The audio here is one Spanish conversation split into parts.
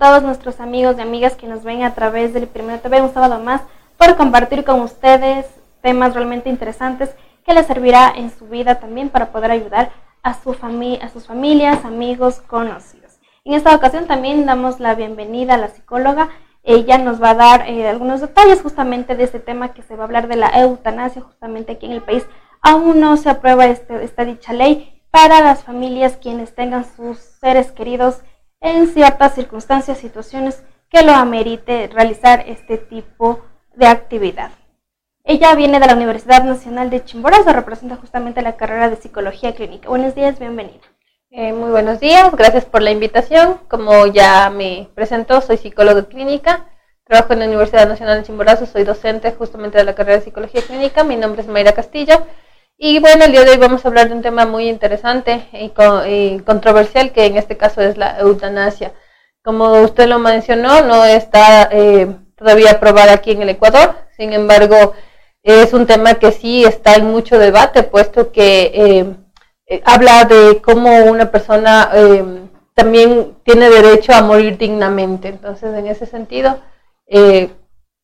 todos nuestros amigos y amigas que nos ven a través del Primero TV un sábado más por compartir con ustedes temas realmente interesantes que les servirá en su vida también para poder ayudar a, su a sus familias, amigos, conocidos. En esta ocasión también damos la bienvenida a la psicóloga. Ella nos va a dar eh, algunos detalles justamente de este tema que se va a hablar de la eutanasia, justamente aquí en el país. Aún no se aprueba este, esta dicha ley para las familias quienes tengan sus seres queridos en ciertas circunstancias, situaciones que lo amerite realizar este tipo de actividad. Ella viene de la Universidad Nacional de Chimborazo, representa justamente la carrera de Psicología Clínica. Buenos días, bienvenida. Eh, muy buenos días, gracias por la invitación. Como ya me presentó, soy psicóloga clínica, trabajo en la Universidad Nacional de Chimborazo, soy docente justamente de la carrera de Psicología Clínica. Mi nombre es Mayra Castillo. Y bueno, el día de hoy vamos a hablar de un tema muy interesante y, controversial, que en este caso es la eutanasia. Como usted lo mencionó, no está eh, todavía aprobada aquí en el Ecuador, sin embargo, es un tema que sí está en mucho debate, puesto que eh, eh, habla de cómo una persona también tiene derecho a morir dignamente. Entonces, en ese sentido,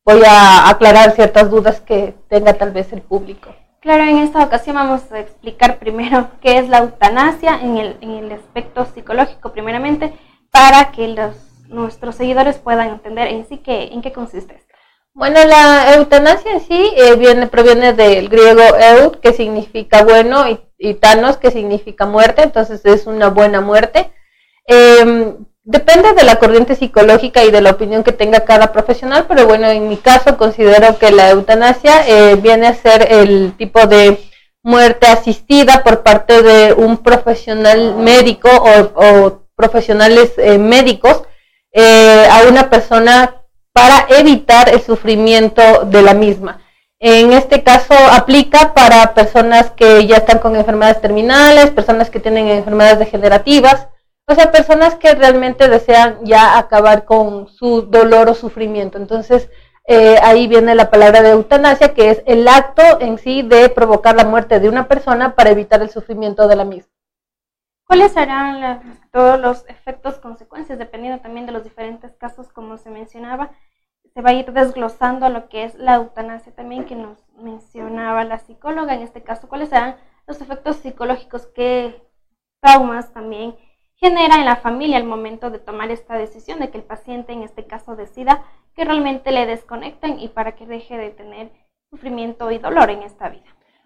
voy a aclarar ciertas dudas que tenga tal vez el público. Claro, en esta ocasión vamos a explicar primero qué es la eutanasia en el, en el aspecto psicológico primeramente para que los, nuestros seguidores puedan entender en sí qué, en qué consiste esto. Bueno, la eutanasia en sí eh, viene, proviene del griego eut, que significa bueno, y, tanos, que significa muerte, entonces es una buena muerte. Em, Depende de la corriente psicológica y de la opinión que tenga cada profesional, pero bueno, en mi caso considero que la eutanasia eh, viene a ser el tipo de muerte asistida por parte de un profesional médico o, profesionales eh, médicos eh, a una persona para evitar el sufrimiento de la misma. En este caso aplica para personas que ya están con enfermedades terminales, personas que tienen enfermedades degenerativas, o sea, personas que realmente desean ya acabar con su dolor o sufrimiento. Entonces, eh, ahí viene la palabra de eutanasia, que es el acto en sí de provocar la muerte de una persona para evitar el sufrimiento de la misma. ¿Cuáles serán todos los efectos, consecuencias, dependiendo también de los diferentes casos, como se mencionaba? Se va a ir desglosando lo que es la eutanasia también, que nos mencionaba la psicóloga en este caso. ¿Cuáles serán los efectos psicológicos, qué traumas también genera en la familia al momento de tomar esta decisión de que el paciente en este caso decida que realmente le desconecten y para que deje de tener sufrimiento y dolor en esta vida.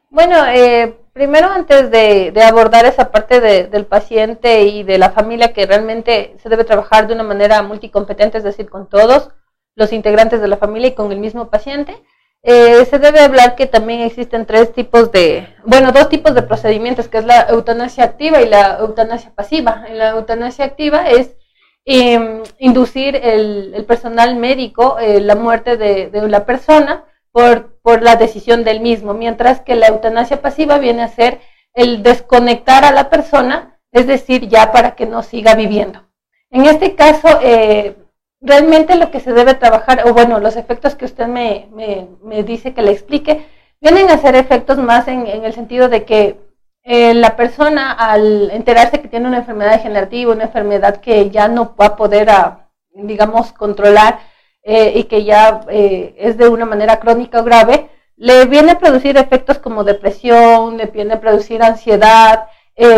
Bueno, eh, primero antes de, abordar esa parte del paciente y de la familia que realmente se debe trabajar de una manera multicompetente, es decir, con todos los integrantes de la familia y con el mismo paciente, eh, se debe hablar que también existen tres tipos de, bueno, dos tipos de procedimientos, que es la eutanasia activa y la eutanasia pasiva. La eutanasia activa es em, inducir el, personal médico eh, la muerte de, la persona por, por la decisión del mismo, mientras que la eutanasia pasiva viene a ser el desconectar a la persona, es decir, ya para que no siga viviendo. En este caso, eh, realmente lo que se debe trabajar, o bueno, los efectos que usted me, me, dice que le explique, vienen a ser efectos más en, el sentido de que eh, la persona al enterarse que tiene una enfermedad degenerativa, una enfermedad que ya no va a poder, ah, digamos, controlar eh, y que ya eh, es de una manera crónica o grave, le viene a producir efectos como depresión, le viene a producir ansiedad,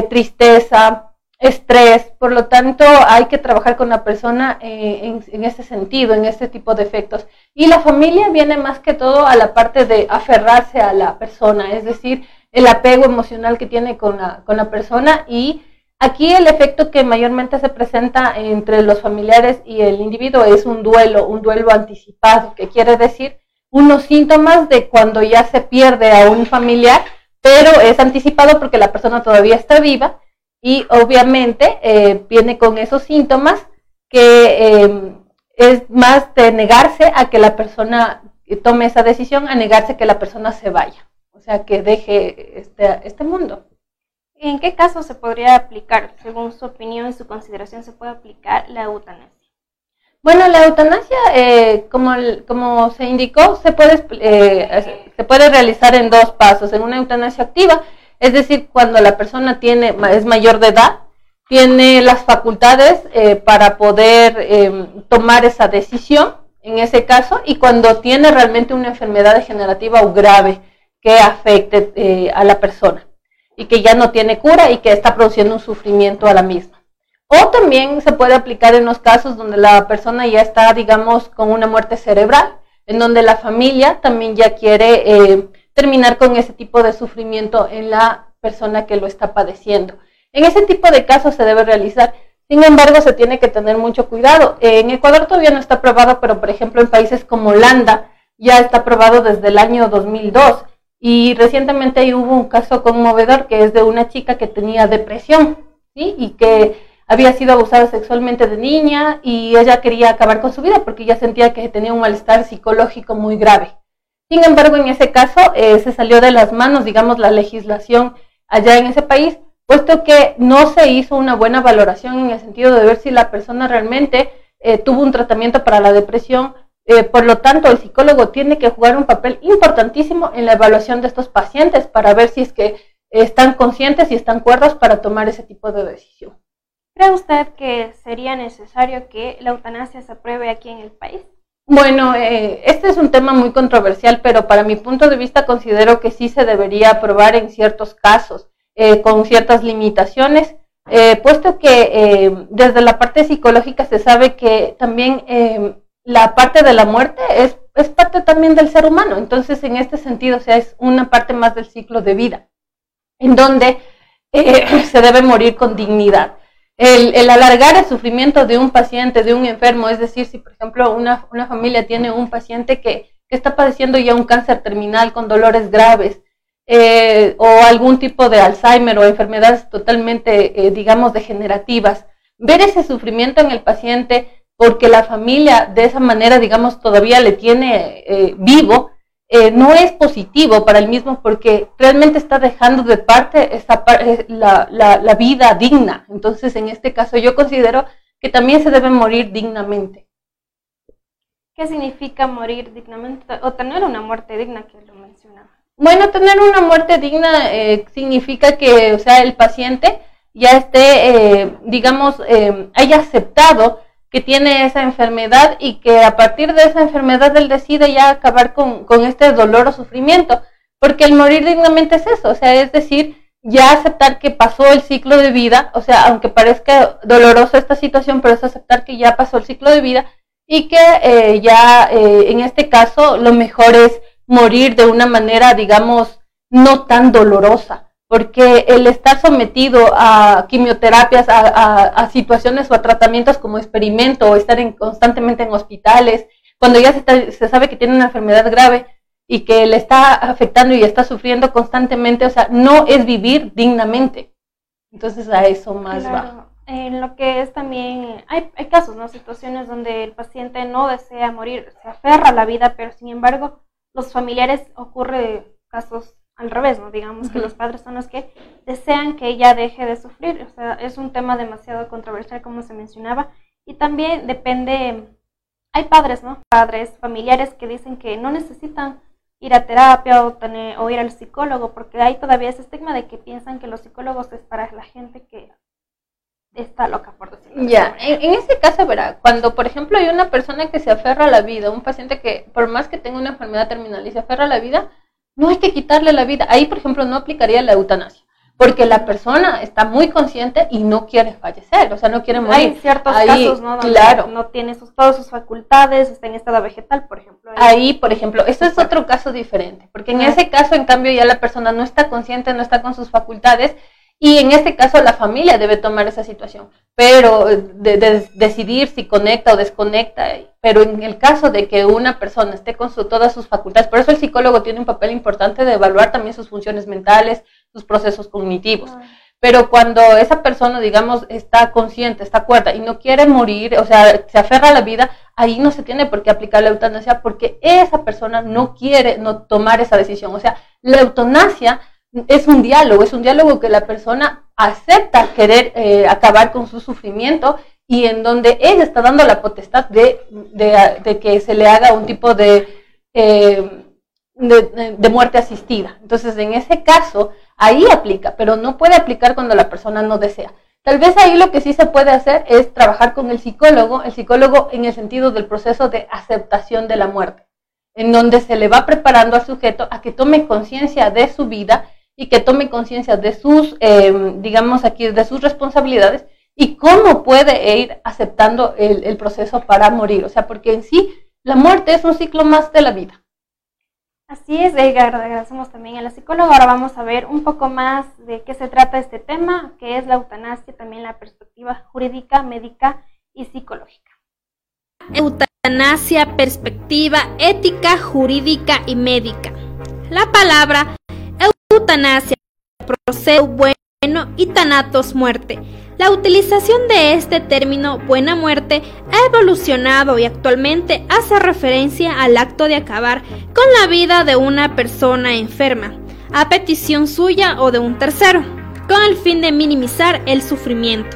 tristeza, estrés, por lo tanto hay que trabajar con la persona eh, en, en, ese sentido, en este tipo de efectos. Y la familia viene más que todo a la parte de aferrarse a la persona, es decir, el apego emocional que tiene con la, con la persona y aquí el efecto que mayormente se presenta entre los familiares y el individuo es un duelo, un duelo anticipado, que quiere decir unos síntomas de cuando ya se pierde a un familiar, pero es anticipado porque la persona todavía está viva y obviamente eh, viene con esos síntomas que eh, es más de negarse a que la persona tome esa decisión, a negarse que la persona se vaya, o sea, que deje este, este mundo. ¿En qué caso se podría aplicar, según su opinión y su consideración, se puede aplicar la eutanasia? Bueno, la eutanasia, eh, como, como se indicó, se puede, se puede realizar en dos pasos. En una eutanasia activa, es decir, cuando la persona tiene, es mayor de edad tiene las facultades eh, para poder em, tomar esa decisión en ese caso y cuando tiene realmente una enfermedad degenerativa o grave que afecte eh, a la persona y que ya no tiene cura y que está produciendo un sufrimiento a la misma. O también se puede aplicar en los casos donde la persona ya está, digamos, con una muerte cerebral, en donde la familia también ya quiere eh, terminar con ese tipo de sufrimiento en la persona que lo está padeciendo. En ese tipo de casos se debe realizar. Sin embargo, se tiene que tener mucho cuidado. En Ecuador todavía no está aprobado, pero por ejemplo en países como Holanda ya está aprobado desde el año 2002. Y recientemente ahí hubo un caso conmovedor que es de una chica que tenía depresión ¿sí? y que había sido abusada sexualmente de niña y ella quería acabar con su vida porque ya sentía que tenía un malestar psicológico muy grave. Sin embargo, en ese caso eh, se salió de las manos, digamos, la legislación allá en ese país, puesto que no se hizo una buena valoración en el sentido de ver si la persona realmente eh, tuvo un tratamiento para la depresión. Eh, por lo tanto, el psicólogo tiene que jugar un papel importantísimo en la evaluación de estos pacientes para ver si es que están conscientes y están cuerdos para tomar ese tipo de decisión. ¿Cree usted que sería necesario que la eutanasia se apruebe aquí en el país? Bueno, eh, este es un tema muy controversial, pero para mi punto de vista considero que sí se debería aprobar en ciertos casos, eh, con ciertas limitaciones, eh, puesto que desde la parte psicológica se sabe que también la parte de la muerte es, es parte también del ser humano, entonces en este sentido, o sea, es una parte más del ciclo de vida, en donde se debe morir con dignidad el, alargar el sufrimiento de un paciente, de un enfermo, es decir, si por ejemplo una, familia tiene un paciente que, está padeciendo ya un cáncer terminal con dolores graves, eh, o algún tipo de Alzheimer o enfermedades totalmente, eh, digamos, degenerativas, ver ese sufrimiento en el paciente porque la familia de esa manera, digamos, todavía le tiene eh, vivo, eh, no es positivo para el mismo porque realmente está dejando de parte esta, eh, la, la, vida digna. Entonces, en este caso, yo considero que también se debe morir dignamente. ¿Qué significa morir dignamente o tener una muerte digna que lo mencionaba? Bueno, tener una muerte digna eh, significa que, o sea, el paciente ya esté, digamos, haya aceptado que tiene esa enfermedad y que a partir de esa enfermedad él decide ya acabar con, este dolor o sufrimiento. Porque el morir dignamente es eso, o sea, es decir, ya aceptar que pasó el ciclo de vida, o sea, aunque parezca dolorosa esta situación, pero es aceptar que ya pasó el ciclo de vida y que eh, ya eh, en este caso lo mejor es morir de una manera, digamos, no tan dolorosa porque el estar sometido a quimioterapias, a, situaciones o a tratamientos como experimento o estar constantemente en hospitales, cuando ya se, sabe que tiene una enfermedad grave y que le está afectando y está sufriendo constantemente, o sea, no es vivir dignamente. Entonces a eso más va. En lo que es también, hay, hay casos, ¿no? Situaciones donde el paciente no desea morir, se aferra a la vida, pero sin embargo, los familiares ocurre casos al revés, ¿no? Digamos que los padres son los que desean que ella deje de sufrir. O sea, es un tema demasiado controversial, como se mencionaba. Y también depende, hay padres, ¿no? Padres, familiares que dicen que no necesitan ir a terapia o, tener, o ir al psicólogo, porque hay todavía ese estigma de que piensan que los psicólogos es para la gente que está loca, por decirlo Ya, en, en, este caso, verá, cuando por ejemplo hay una persona que se aferra a la vida, un paciente que por más que tenga una enfermedad terminal y se aferra a la vida, no hay que quitarle la vida. Ahí, por ejemplo, no aplicaría la eutanasia, porque la persona está muy consciente y no quiere fallecer, o sea, no quiere morir. Hay ciertos casos, ¿no? Donde claro. no tiene sus, todas sus facultades, está en estado vegetal, por ejemplo. Ahí, por ejemplo, eso es otro caso diferente, porque en ese caso, en cambio, ya la persona no está consciente, no está con sus facultades y en este caso la familia debe tomar esa situación, pero de, decidir si conecta o desconecta. Pero en el caso de que una persona esté con todas sus facultades, por eso el psicólogo tiene un papel importante de evaluar también sus funciones mentales, sus procesos cognitivos. Pero cuando esa persona, digamos, está consciente, está cuerda y no quiere morir, o sea, se aferra a la vida, ahí no se tiene por qué aplicar la eutanasia porque esa persona no quiere no tomar esa decisión. O sea, la eutanasia es un diálogo, es un diálogo que la persona acepta querer eh, acabar con su sufrimiento y en donde ella está dando la potestad de, que se le haga un tipo de, eh, de, muerte asistida. Entonces, en ese caso, ahí aplica, pero no puede aplicar cuando la persona no desea. Tal vez ahí lo que sí se puede hacer es trabajar con el psicólogo, el psicólogo en el sentido del proceso de aceptación de la muerte, en donde se le va preparando al sujeto a que tome conciencia de su vida y que tome conciencia de sus, em, digamos aquí, de sus responsabilidades y cómo puede ir aceptando el, el proceso para morir. O sea, porque en sí la muerte es un ciclo más de la vida. Así es, Edgar, agradecemos también a la psicóloga. Ahora vamos a ver un poco más de qué se trata este tema, que es la eutanasia, también la perspectiva jurídica, médica y psicológica. Eutanasia, perspectiva ética, jurídica y médica. La palabra eutanasia procede bueno y tanatos muerte la utilización de este término buena muerte ha evolucionado y actualmente hace referencia al acto de acabar con la vida de una persona enferma, a petición suya o de un tercero, con el fin de minimizar el sufrimiento.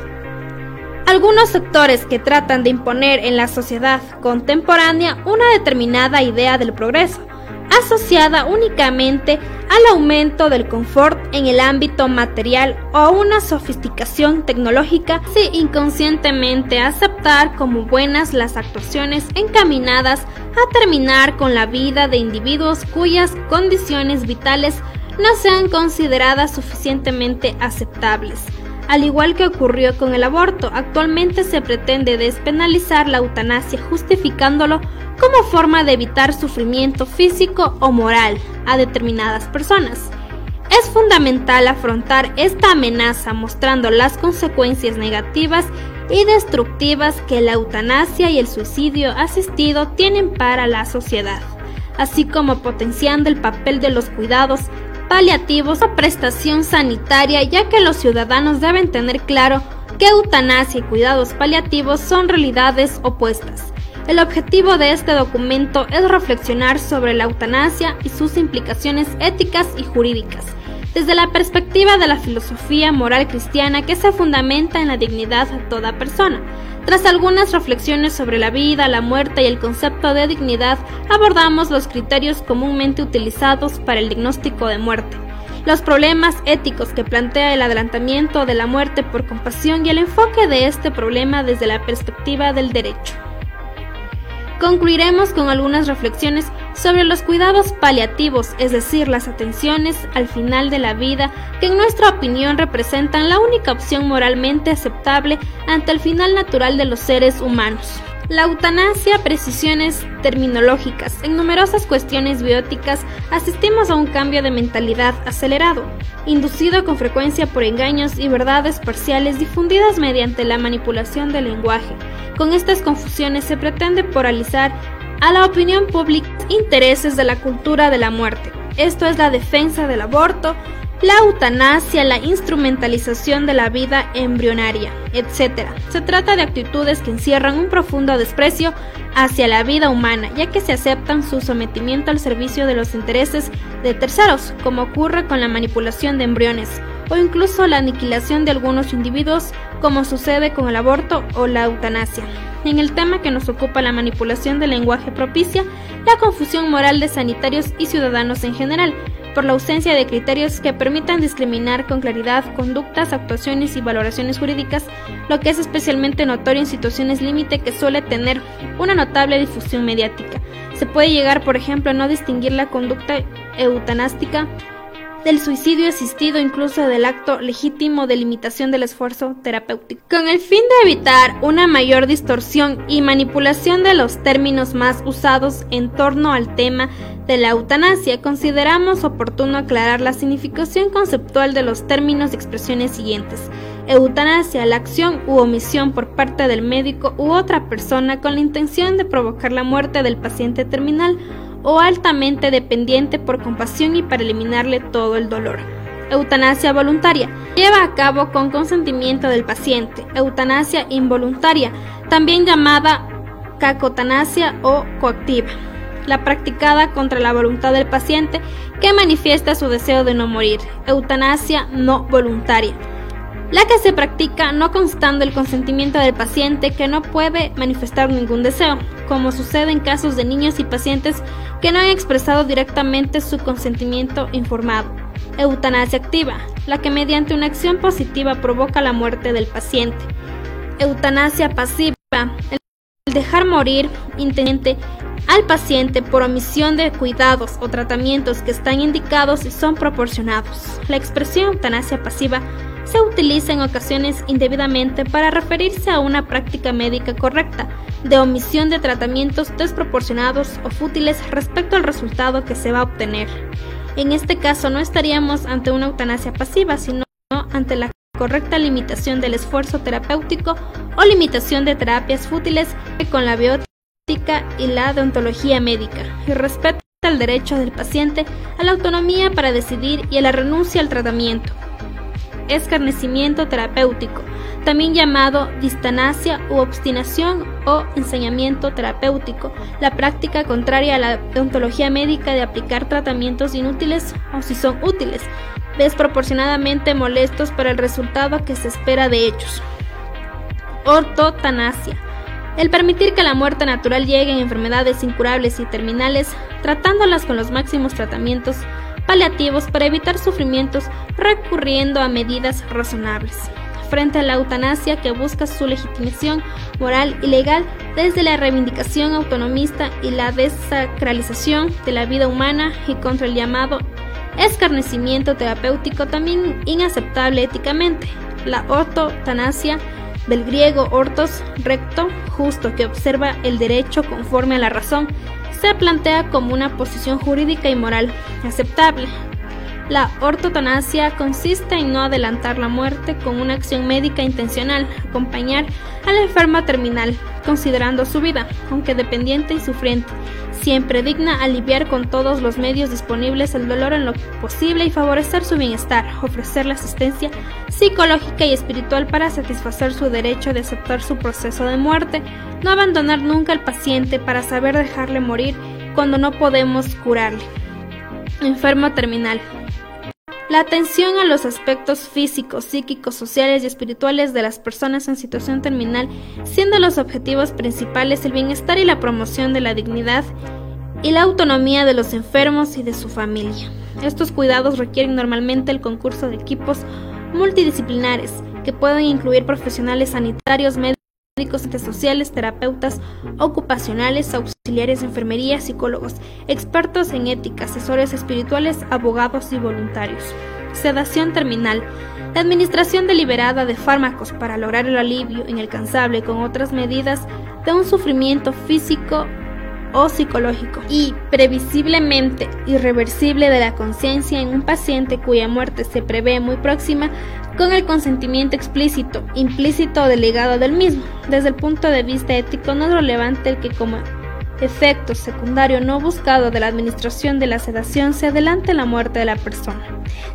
Algunos sectores que tratan de imponer en la sociedad contemporánea una determinada idea del progreso, asociada únicamente al aumento del confort en el ámbito material o una sofisticación tecnológica, si inconscientemente aceptar como buenas las actuaciones encaminadas a terminar con la vida de individuos cuyas condiciones vitales no sean consideradas suficientemente aceptables. Al igual que ocurrió con el aborto, actualmente se pretende despenalizar la eutanasia justificándolo como forma de evitar sufrimiento físico o moral a determinadas personas. Es fundamental afrontar esta amenaza mostrando las consecuencias negativas y destructivas que la eutanasia y el suicidio asistido tienen para la sociedad, así como potenciando el papel de los cuidados paliativos o prestación sanitaria, ya que los ciudadanos deben tener claro que eutanasia y cuidados paliativos son realidades opuestas. El objetivo de este documento es reflexionar sobre la eutanasia y sus implicaciones éticas y jurídicas, desde la perspectiva de la filosofía moral cristiana que se fundamenta en la dignidad de toda persona. Tras algunas reflexiones sobre la vida, la muerte y el concepto de dignidad, abordamos los criterios comúnmente utilizados para el diagnóstico de muerte los problemas éticos que plantea el adelantamiento de la muerte por compasión y el enfoque de este problema desde la perspectiva del derecho. Concluiremos con algunas reflexiones sobre los cuidados paliativos, es decir, las atenciones al final de la vida, que en nuestra opinión representan la única opción moralmente aceptable ante el final natural de los seres humanos. La eutanasia, precisiones terminológicas. En numerosas cuestiones bióticas asistimos a un cambio de mentalidad acelerado, inducido con frecuencia por engaños y verdades parciales difundidas mediante la manipulación del lenguaje. Con estas confusiones se pretende poralizar a la opinión pública intereses de la cultura de la muerte. Esto es la defensa del aborto, la eutanasia, la instrumentalización de la vida embrionaria, etc. Se trata de actitudes que encierran un profundo desprecio hacia la vida humana, ya que se aceptan su sometimiento al servicio de los intereses de terceros, como ocurre con la manipulación de embriones, o incluso la aniquilación de algunos individuos, como sucede con el aborto o la eutanasia. En el tema que nos ocupa la manipulación del lenguaje propicia la confusión moral de sanitarios y ciudadanos en general, por la ausencia de criterios que permitan discriminar con claridad conductas, actuaciones y valoraciones jurídicas, lo que es especialmente notorio en situaciones límite que suele tener una notable difusión mediática. Se puede llegar, por ejemplo, a no distinguir la conducta eutanástica del suicidio asistido, incluso del acto legítimo de limitación del esfuerzo terapéutico, con el fin de evitar una mayor distorsión y manipulación de los términos más usados en torno al tema de la eutanasia, consideramos oportuno aclarar la significación conceptual de los términos y expresiones siguientes. Eutanasia, la acción u omisión por parte del médico u otra persona con la intención de provocar la muerte del paciente terminal o altamente dependiente por compasión y para eliminarle todo el dolor. Eutanasia voluntaria. Lleva a cabo con consentimiento del paciente. Eutanasia involuntaria, también llamada cacotanasia o coactiva. La practicada contra la voluntad del paciente que manifiesta su deseo de no morir. Eutanasia no voluntaria la que se practica no constando el consentimiento del paciente que no puede manifestar ningún deseo, como sucede en casos de niños y pacientes que no han expresado directamente su consentimiento informado. Eutanasia activa, la que mediante una acción positiva provoca la muerte del paciente. Eutanasia pasiva, el dejar morir intendente al paciente por omisión de cuidados o tratamientos que están indicados y son proporcionados. La expresión eutanasia pasiva se utiliza en ocasiones indebidamente para referirse a una práctica médica correcta, de omisión de tratamientos desproporcionados o fútiles respecto al resultado que se va a obtener. En este caso no estaríamos ante una eutanasia pasiva, sino ante la correcta limitación del esfuerzo terapéutico o limitación de terapias fútiles con la biótica y la deontología médica, y respeto al derecho del paciente a la autonomía para decidir y a la renuncia al tratamiento escarnecimiento terapéutico, también llamado distanasia u obstinación o enseñamiento terapéutico, la práctica contraria a la deontología médica de aplicar tratamientos inútiles o si son útiles, desproporcionadamente molestos para el resultado que se espera de ellos. Ortotanasia. El permitir que la muerte natural llegue en enfermedades incurables y terminales, tratándolas con los máximos tratamientos paliativos para evitar sufrimientos recurriendo a medidas razonables. Frente a la eutanasia que busca su legitimación moral y legal desde la reivindicación autonomista y la desacralización de la vida humana y contra el llamado escarnecimiento terapéutico también inaceptable éticamente. La ortotanasia del griego ortos, recto, justo, que observa el derecho conforme a la razón, se plantea como una posición jurídica y moral aceptable. La ortotanasia consiste en no adelantar la muerte con una acción médica intencional, acompañar al enfermo terminal, considerando su vida, aunque dependiente y sufriente, siempre digna aliviar con todos los medios disponibles el dolor en lo posible y favorecer su bienestar, ofrecerle asistencia psicológica y espiritual para satisfacer su derecho de aceptar su proceso de muerte, no abandonar nunca al paciente para saber dejarle morir cuando no podemos curarle. Enfermo terminal. La atención a los aspectos físicos, psíquicos, sociales y espirituales de las personas en situación terminal, siendo los objetivos principales el bienestar y la promoción de la dignidad y la autonomía de los enfermos y de su familia. Estos cuidados requieren normalmente el concurso de equipos multidisciplinares que pueden incluir profesionales sanitarios, médicos, médicos sociales, terapeutas ocupacionales, auxiliares de enfermería, psicólogos, expertos en ética, asesores espirituales, abogados y voluntarios. Sedación terminal. La administración deliberada de fármacos para lograr el alivio inalcanzable con otras medidas de un sufrimiento físico o psicológico y previsiblemente irreversible de la conciencia en un paciente cuya muerte se prevé muy próxima con el consentimiento explícito, implícito o delegado del mismo. Desde el punto de vista ético no es relevante el que como efecto secundario no buscado de la administración de la sedación se adelante la muerte de la persona,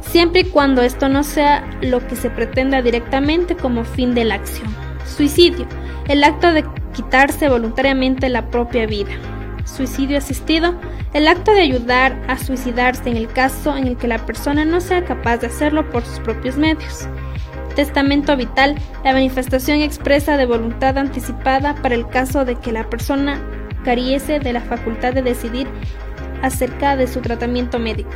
siempre y cuando esto no sea lo que se pretenda directamente como fin de la acción. Suicidio, el acto de quitarse voluntariamente la propia vida suicidio asistido, el acto de ayudar a suicidarse en el caso en el que la persona no sea capaz de hacerlo por sus propios medios. Testamento vital, la manifestación expresa de voluntad anticipada para el caso de que la persona carece de la facultad de decidir acerca de su tratamiento médico.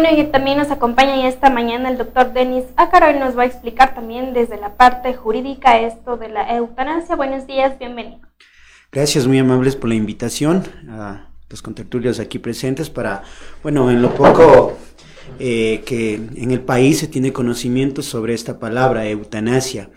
Bueno, y también nos acompaña esta mañana el doctor Denis Ácaro y nos va a explicar también desde la parte jurídica esto de la eutanasia. Buenos días, bienvenido. Gracias, muy amables por la invitación a los contertulios aquí presentes para, bueno, en lo poco eh, que en el país se tiene conocimiento sobre esta palabra, eutanasia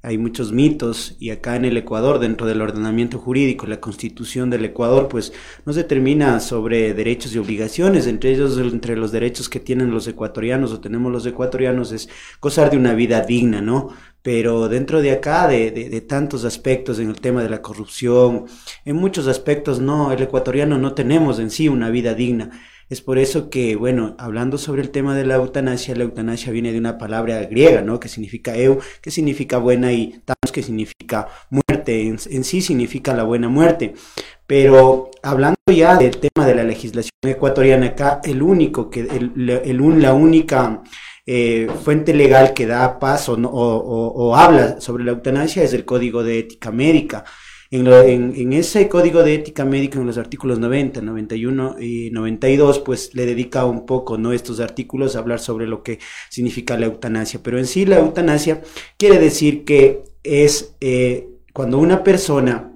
hay muchos mitos y acá en el Ecuador, dentro del ordenamiento jurídico, la constitución del Ecuador, pues nos determina sobre derechos y obligaciones, entre ellos, entre los derechos que tienen los ecuatorianos o tenemos los ecuatorianos es gozar de una vida digna, ¿no? Pero dentro de acá, de, de, de tantos aspectos en el tema de la corrupción, en muchos aspectos, no, el ecuatoriano no tenemos en sí una vida digna. Es por eso que, bueno, hablando sobre el tema de la eutanasia, la eutanasia viene de una palabra griega, ¿no? Que significa eu, que significa buena y tanos, que significa muerte. En, sí significa la buena muerte. Pero hablando ya del tema de la legislación ecuatoriana acá, el único que, el, el, la única eh, fuente legal que da paso o, o, o habla sobre la eutanasia es el Código de Ética Médica En, ese código de ética médica, en los artículos 90, 91 y 92, pues le dedica un poco, ¿no? Estos artículos a hablar sobre lo que significa la eutanasia. Pero en sí la eutanasia quiere decir que es eh, cuando una persona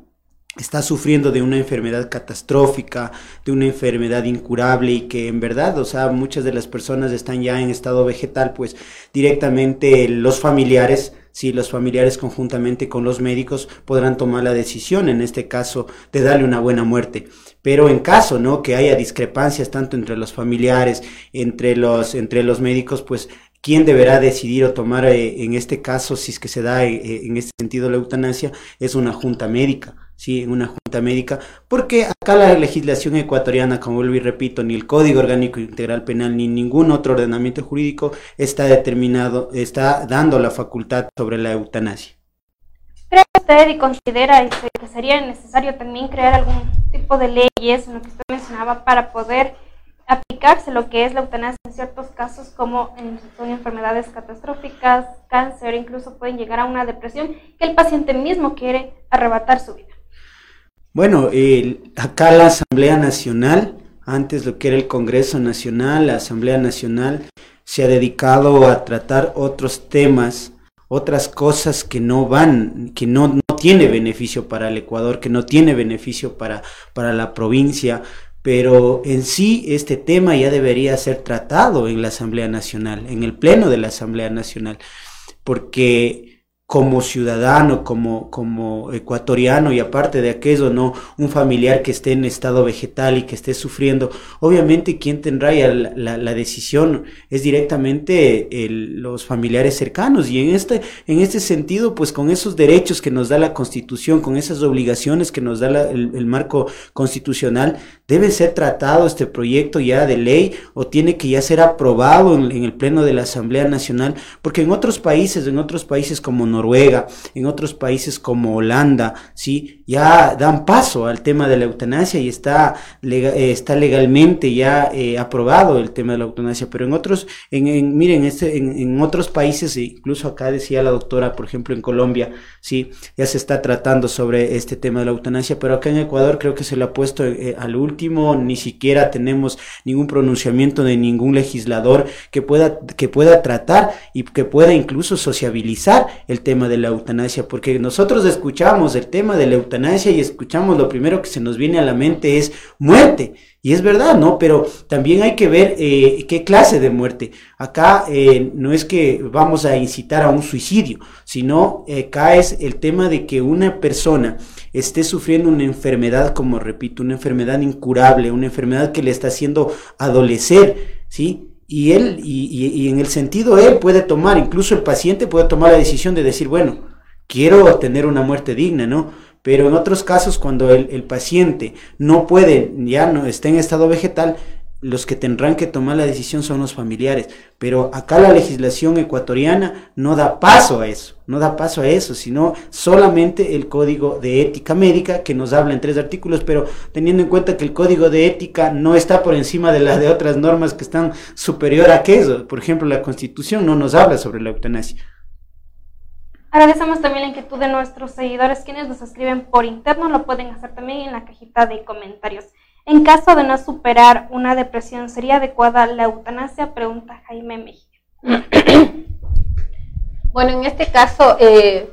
está sufriendo de una enfermedad catastrófica, de una enfermedad incurable y que en verdad, o sea, muchas de las personas están ya en estado vegetal, pues directamente los familiares, si los familiares conjuntamente con los médicos podrán tomar la decisión, en este caso, de darle una buena muerte. Pero en caso, ¿no? Que haya discrepancias tanto entre los familiares, entre los, entre los médicos, pues quién deberá decidir o tomar eh, en este caso, si es que se da eh, en este sentido la eutanasia, es una junta médica. ¿Sí? en una junta médica, porque acá la legislación ecuatoriana, como vuelvo y repito, ni el Código Orgánico Integral Penal, ni ningún otro ordenamiento jurídico está determinado, está dando la facultad sobre la eutanasia. ¿Cree usted y considera que sería necesario también crear algún tipo de leyes, en lo que usted mencionaba, para poder aplicarse lo que es la eutanasia en ciertos casos como en, son enfermedades catastróficas, cáncer, incluso pueden llegar a una depresión que el paciente mismo quiere arrebatar su vida? Bueno, acá la Asamblea Nacional, antes lo que era el Congreso Nacional, la Asamblea Nacional se ha dedicado a tratar otros temas, otras cosas que no van, que no, no tiene beneficio para el Ecuador, que no tiene beneficio para, para la provincia, pero en sí este tema ya debería ser tratado en la Asamblea Nacional, en el Pleno de la Asamblea Nacional, porque como ciudadano, como, como ecuatoriano y aparte de aquello, ¿no? Un familiar que esté en estado vegetal y que esté sufriendo, obviamente quien tendrá la, la, decisión es directamente los familiares cercanos y en este, en este sentido, pues con esos derechos que nos da la constitución, con esas obligaciones que nos da el, marco constitucional, debe ser tratado este proyecto ya de ley o tiene que ya ser aprobado en, en el pleno de la Asamblea Nacional, porque en otros países, en otros países como en otros países como Holanda, ¿sí? Ya dan paso al tema de la eutanasia y está, eh, está legalmente ya eh, aprobado el tema de la eutanasia, pero en otros, en, miren, este, en, otros países, e incluso acá decía la doctora, por ejemplo en Colombia, ¿sí? ya se está tratando sobre este tema de la eutanasia, pero acá en Ecuador creo que se lo ha puesto eh, al último, ni siquiera tenemos ningún pronunciamiento de ningún legislador que pueda, que pueda tratar y que pueda incluso sociabilizar el tema de la eutanasia, porque nosotros escuchamos el tema de la eutanasia y escuchamos lo primero que se nos viene a la mente es muerte. Y es verdad, ¿no? Pero también hay que ver eh, qué clase de muerte. Acá eh, no es que vamos a incitar a un suicidio, sino eh, acá es el tema de que una persona esté sufriendo una enfermedad, como repito, una enfermedad incurable, una enfermedad que le está haciendo adolecer, ¿sí? y él, y, y, en el sentido él puede tomar, incluso el paciente puede tomar la decisión de decir, bueno, quiero tener una muerte digna, ¿no? Pero en otros casos, cuando el, paciente no puede, ya no está en estado vegetal, los que tendrán que tomar la decisión son los familiares. Pero acá la legislación ecuatoriana no da paso a eso, no da paso a eso, sino solamente el código de ética médica que nos habla en tres artículos, pero teniendo en cuenta que el código de ética no está por encima de las de otras normas que están superior a eso. Por ejemplo, la constitución no nos habla sobre la eutanasia. Agradecemos también la inquietud de nuestros seguidores, quienes nos escriben por interno, lo pueden hacer también en la cajita de comentarios. En caso de no superar una depresión, ¿sería adecuada la eutanasia? Pregunta Jaime Mejía. Bueno, en este caso, eh,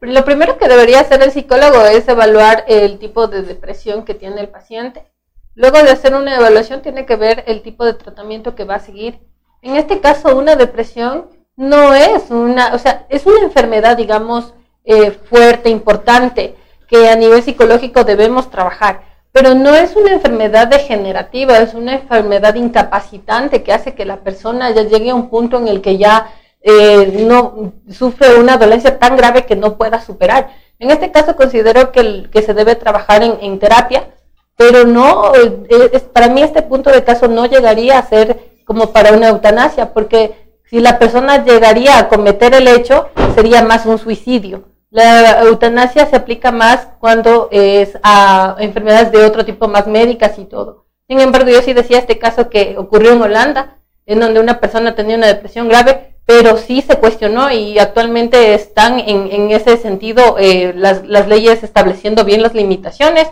lo primero que debería hacer el psicólogo es evaluar el tipo de depresión que tiene el paciente. Luego de hacer una evaluación, tiene que ver el tipo de tratamiento que va a seguir. En este caso, una depresión no es una, o sea, es una enfermedad, digamos, eh, fuerte, importante, que a nivel psicológico debemos trabajar pero no es una enfermedad degenerativa, es una enfermedad incapacitante que hace que la persona ya llegue a un punto en el que ya eh, no sufre una dolencia tan grave que no pueda superar. En este caso considero que, que se debe trabajar en, terapia, pero no, eh, para mí este punto de caso no llegaría a ser como para una eutanasia, porque si la persona llegaría a cometer el hecho, sería más un suicidio. La eutanasia se aplica más cuando es a enfermedades de otro tipo más médicas y todo. Sin embargo, yo sí decía este caso que ocurrió en Holanda, en donde una persona tenía una depresión grave, pero sí se cuestionó y actualmente están en, ese sentido eh, las, leyes estableciendo bien las limitaciones,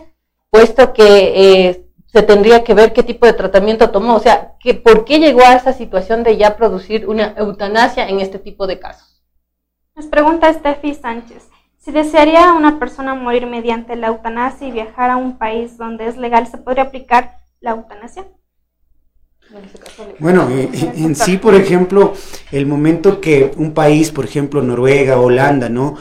puesto que eh, se tendría que ver qué tipo de tratamiento tomó, o sea, que, por qué llegó a esa situación de ya producir una eutanasia en este tipo de casos. Nos pregunta Steffi Sánchez, si desearía una persona morir mediante la eutanasia y viajar a un país donde es legal, ¿se podría aplicar la eutanasia? Bueno, en sí, por ejemplo, el momento que un país, por ejemplo, Noruega, Holanda, ¿no?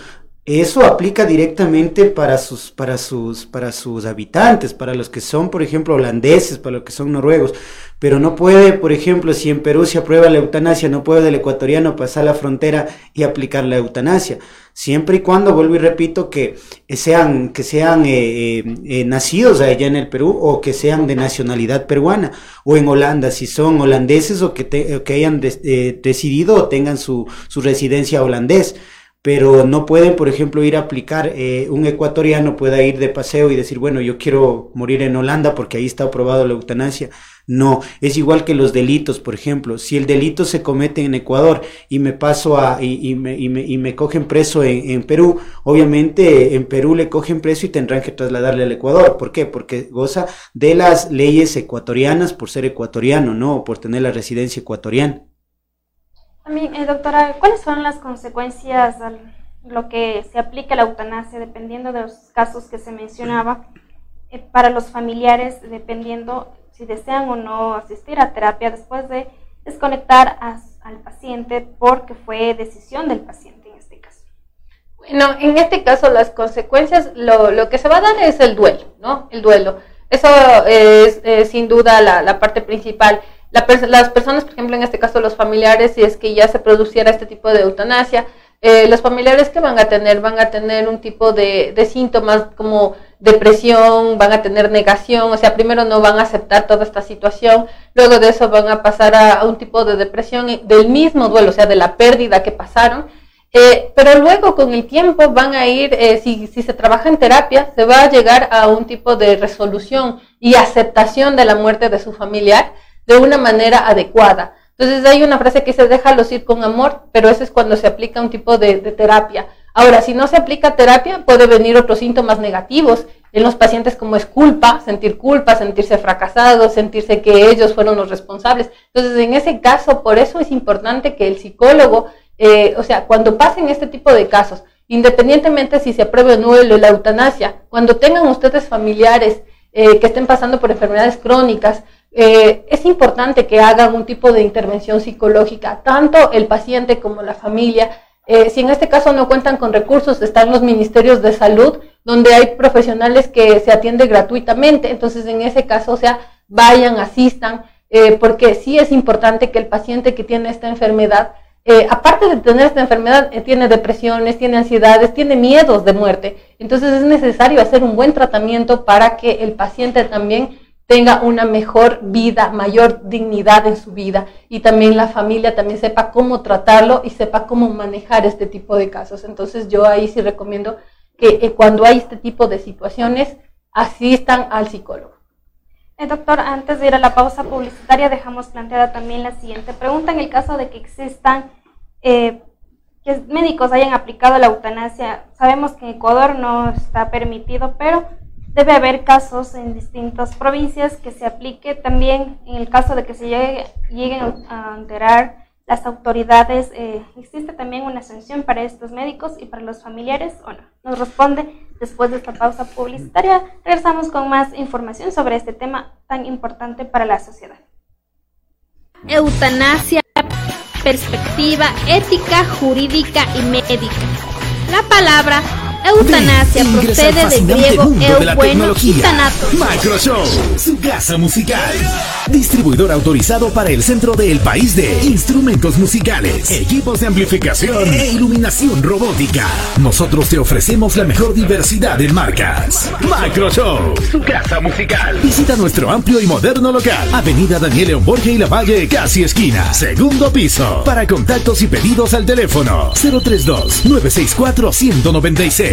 Eso aplica directamente para sus, para sus, para sus habitantes, para los que son, por ejemplo, holandeses, para los que son noruegos. Pero no puede, por ejemplo, si en Perú se aprueba la eutanasia, no puede el ecuatoriano pasar la frontera y aplicar la eutanasia. Siempre y cuando, vuelvo y repito, que sean, que sean eh, eh, eh, nacidos allá en el Perú o que sean de nacionalidad peruana. O en Holanda, si son holandeses o que, que hayan decidido o tengan su, su residencia holandés pero no pueden, por ejemplo, ir a aplicar, eh, un ecuatoriano pueda ir de paseo y decir, bueno, yo quiero morir en Holanda porque ahí está aprobado la eutanasia. No, es igual que los delitos, por ejemplo, si el delito se comete en Ecuador y me paso a, y, me, y, me, y me, cogen preso en, en, Perú, obviamente en Perú le cogen preso y tendrán que trasladarle al Ecuador. ¿Por qué? Porque goza de las leyes ecuatorianas por ser ecuatoriano, ¿no? Por tener la residencia ecuatoriana. También, eh, doctora, ¿cuáles son las consecuencias a lo que se aplica la eutanasia dependiendo de los casos que se mencionaba eh, para los familiares, dependiendo si desean o no asistir a terapia después de desconectar al paciente porque fue decisión del paciente en este caso? Bueno, en este caso las consecuencias, lo, lo que se va a dar es el duelo, ¿no? El duelo. Eso es sin duda la parte principal las personas, por ejemplo, en este caso los familiares, si es que ya se produciera este tipo de eutanasia, eh, los familiares que van a tener, van a tener un tipo de, síntomas como depresión, van a tener negación, o sea, primero no van a aceptar toda esta situación, luego de eso van a pasar a, un tipo de depresión del mismo duelo, o sea, de la pérdida que pasaron, eh, pero luego con el tiempo van a ir, eh, si, si se trabaja en terapia, se va a llegar a un tipo de resolución y aceptación de la muerte de su familiar, de una manera adecuada. Entonces hay una frase que dice, déjalos ir con amor, pero eso es cuando se aplica un tipo de, terapia. Ahora, si no se aplica terapia, puede venir otros síntomas negativos en los pacientes como es culpa, sentir culpa, sentirse fracasados, sentirse que ellos fueron los responsables. Entonces, en ese caso, por eso es importante que el psicólogo, eh, o sea, cuando pasen este tipo de casos, independientemente si se apruebe o no la eutanasia, cuando tengan ustedes familiares eh, que estén pasando por enfermedades crónicas, eh, es importante que hagan un tipo de intervención psicológica, tanto el paciente como la familia. Eh, si en este caso no cuentan con recursos, están los ministerios de salud, donde hay profesionales que se atienden gratuitamente. Entonces, en ese caso, o sea, vayan, asistan, eh, porque sí es importante que el paciente que tiene esta enfermedad, aparte de tener esta enfermedad, tiene depresiones, tiene ansiedades, tiene miedos de muerte. Entonces, es necesario hacer un buen tratamiento para que el paciente también tenga una mejor vida, mayor dignidad en su vida y también la familia también sepa cómo tratarlo y sepa cómo manejar este tipo de casos. Entonces yo ahí sí recomiendo que eh, cuando hay este tipo de situaciones asistan al psicólogo. Eh, doctor, antes de ir a la pausa publicitaria dejamos planteada también la siguiente pregunta. En el caso de que existan, eh, que médicos hayan aplicado la eutanasia, sabemos que en Ecuador no está permitido, pero Debe haber casos en distintas provincias que se aplique también en el caso de que se llegue, lleguen a enterar las autoridades. Eh, ¿Existe también una sanción para estos médicos y para los familiares o no? Nos responde después de esta pausa publicitaria. Regresamos con más información sobre este tema tan importante para la sociedad. Eutanasia, perspectiva ética, jurídica y médica. La palabra Eutanasia procede del griego eu bueno y tanatos. Macroshow, su casa musical. Distribuidor autorizado para el centro del país de instrumentos musicales, equipos de amplificación e iluminación robótica. Nosotros te ofrecemos la mejor diversidad en marcas. Macroshow, su casa musical. Visita nuestro amplio y moderno local. Avenida Daniel León Borges y La Valle, casi esquina. Segundo piso. Para contactos y pedidos al teléfono 032 964 196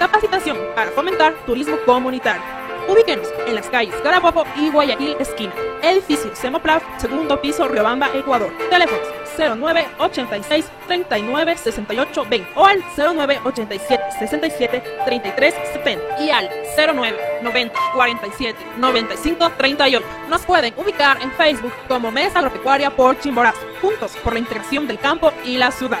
Capacitación para fomentar turismo comunitario. Ubíquenos en las calles Carabobo y Guayaquil esquina. Edificio Semoplaf, segundo piso, Riobamba, Ecuador. Teléfonos 09 86 39 68 20 o al 09 87 67 33 70 y al 09 90 47 95 38. Nos pueden ubicar en Facebook como Mesa Agropecuaria por Chimborazo, juntos por la integración del campo y la ciudad.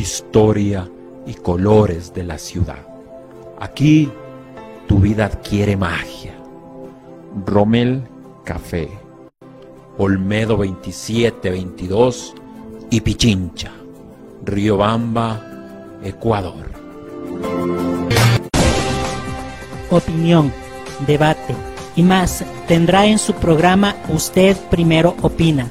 historia y colores de la ciudad. Aquí tu vida adquiere magia. Rommel Café, Olmedo 2722 y Pichincha, Riobamba, Ecuador. Opinión, debate y más tendrá en su programa Usted Primero Opina,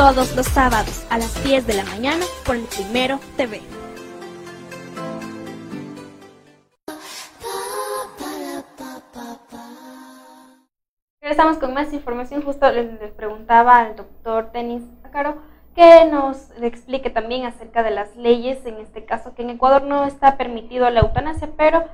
todos los sábados a las 10 de la mañana por el Primero TV. Regresamos con más información. Justo les, preguntaba al doctor Tenis Acaro que nos explique también acerca de las leyes, en este caso que en Ecuador no está permitido la eutanasia, pero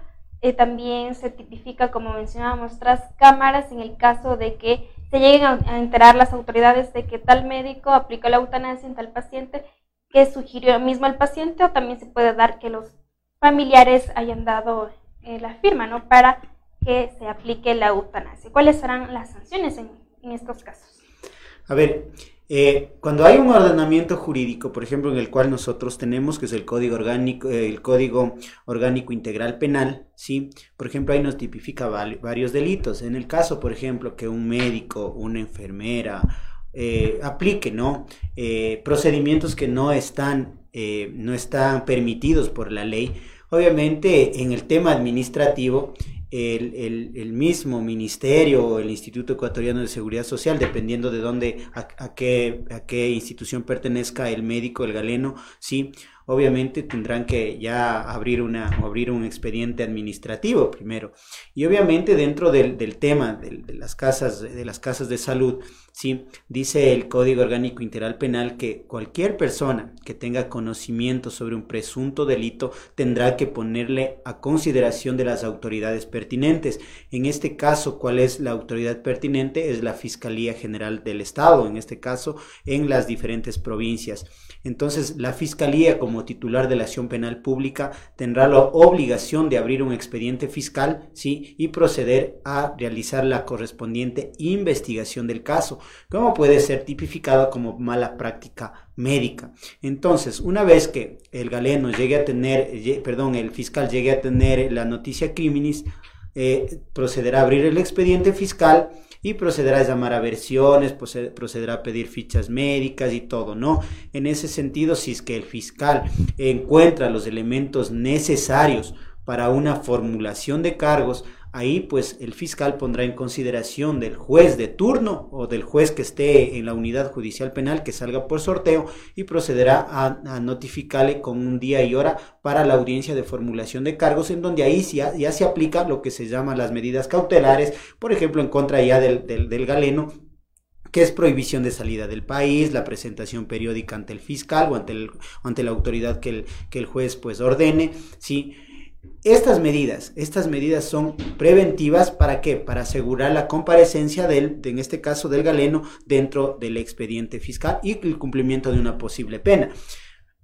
eh, también se tipifica, como mencionábamos, tras cámaras en el caso de que se lleguen a, enterar las autoridades de que tal médico aplicó la eutanasia en tal paciente que sugirió mismo el paciente o también se puede dar que los familiares hayan dado eh, la firma, ¿no? Para que se aplique la eutanasia. ¿Cuáles serán las sanciones en estos casos? A ver, eh, cuando hay un ordenamiento jurídico, por ejemplo, en el cual nosotros tenemos, que es el Código Orgánico, eh, el Código Orgánico Integral Penal, ¿sí? Por ejemplo, ahí nos tipifica varios delitos. En el caso, por ejemplo, que un médico, una enfermera, eh, aplique, ¿no? procedimientos que no están, no están permitidos por la ley. Obviamente, en el tema administrativo, el, mismo ministerio o el Instituto Ecuatoriano de Seguridad Social, dependiendo de dónde, a, qué, a qué institución pertenezca el médico, el galeno, sí, obviamente tendrán que ya abrir, una, abrir un expediente administrativo primero. Y obviamente dentro del, del tema de, las casas, de las casas de salud, ¿sí? dice el Código Orgánico Integral Penal que cualquier persona que tenga conocimiento sobre un presunto delito tendrá que ponerle a consideración de las autoridades pertinentes. En este caso, ¿cuál es la autoridad pertinente? Es la Fiscalía General del Estado, en este caso, en las diferentes provincias. Entonces, la Fiscalía, como titular de la acción penal pública, tendrá la obligación de abrir un expediente fiscal, ¿sí? Y proceder a realizar la correspondiente investigación del caso, como puede ser tipificado como mala práctica médica. Entonces, una vez que el galeno llegue a tener, perdón, el fiscal llegue a tener la noticia criminis, eh, procederá a abrir el expediente fiscal y procederá a llamar a versiones, procederá a pedir fichas médicas y todo, ¿no? En ese sentido, si es que el fiscal encuentra los elementos necesarios para una formulación de cargos, ahí pues el fiscal pondrá en consideración del juez de turno o del juez que esté en la unidad judicial penal que salga por sorteo y procederá a, notificarle con un día y hora para la audiencia de formulación de cargos en donde ahí ya, ya se aplica lo que se llama las medidas cautelares, por ejemplo en contra ya del, del, galeno que es prohibición de salida del país, la presentación periódica ante el fiscal o ante, el, ante la autoridad que el, que el juez pues ordene, ¿sí? Estas medidas, estas medidas son preventivas para qué? Para asegurar la comparecencia del, en este caso del galeno, dentro del expediente fiscal y el cumplimiento de una posible pena.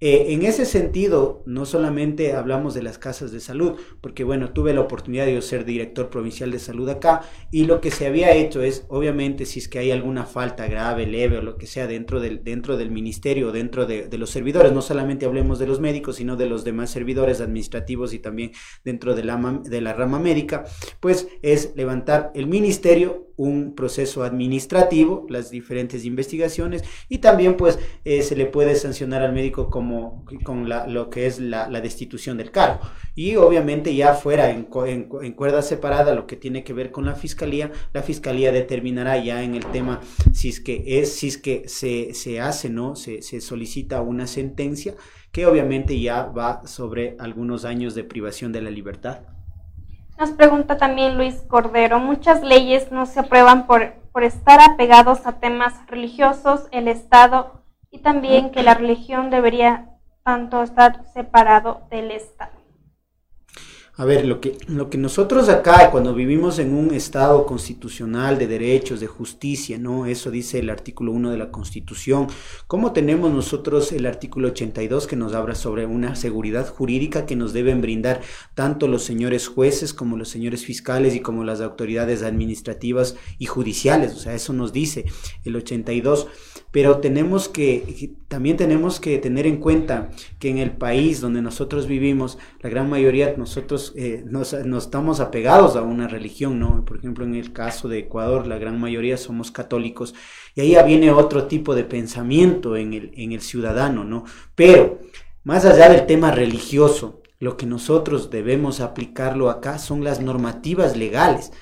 Eh, en ese sentido, no solamente hablamos de las casas de salud, porque bueno, tuve la oportunidad de ser director provincial de salud acá y lo que se había hecho es, obviamente, si es que hay alguna falta grave, leve o lo que sea dentro del, dentro del ministerio, dentro de, de los servidores, no solamente hablemos de los médicos, sino de los demás servidores administrativos y también dentro de la, de la rama médica, pues es levantar el ministerio un proceso administrativo, las diferentes investigaciones y también pues eh, se le puede sancionar al médico como con lo que es la, destitución del cargo y obviamente ya fuera en, en, en, cuerda separada lo que tiene que ver con la fiscalía, la fiscalía determinará ya en el tema si es que es, si es que se, se hace, ¿no? Se, se solicita una sentencia que obviamente ya va sobre algunos años de privación de la libertad. Nos pregunta también Luis Cordero, muchas leyes no se aprueban por, por estar apegados a temas religiosos, el Estado y también que la religión debería tanto estar separado del Estado. A ver, lo que, lo que nosotros acá, cuando vivimos en un Estado constitucional de derechos, de justicia, ¿no? Eso dice el artículo 1 de la Constitución. ¿Cómo tenemos nosotros el artículo 82 que nos habla sobre una seguridad jurídica que nos deben brindar tanto los señores jueces como los señores fiscales y como las autoridades administrativas y judiciales? O sea, eso nos dice el 82 pero tenemos que, también tenemos que tener en cuenta que en el país donde nosotros vivimos, la gran mayoría nosotros eh, nos, estamos apegados a una religión, ¿no? Por ejemplo, en el caso de Ecuador, la gran mayoría somos católicos y ahí viene otro tipo de pensamiento en el, en el ciudadano, ¿no? Pero, más allá del tema religioso, lo que nosotros debemos aplicarlo acá son las normativas legales.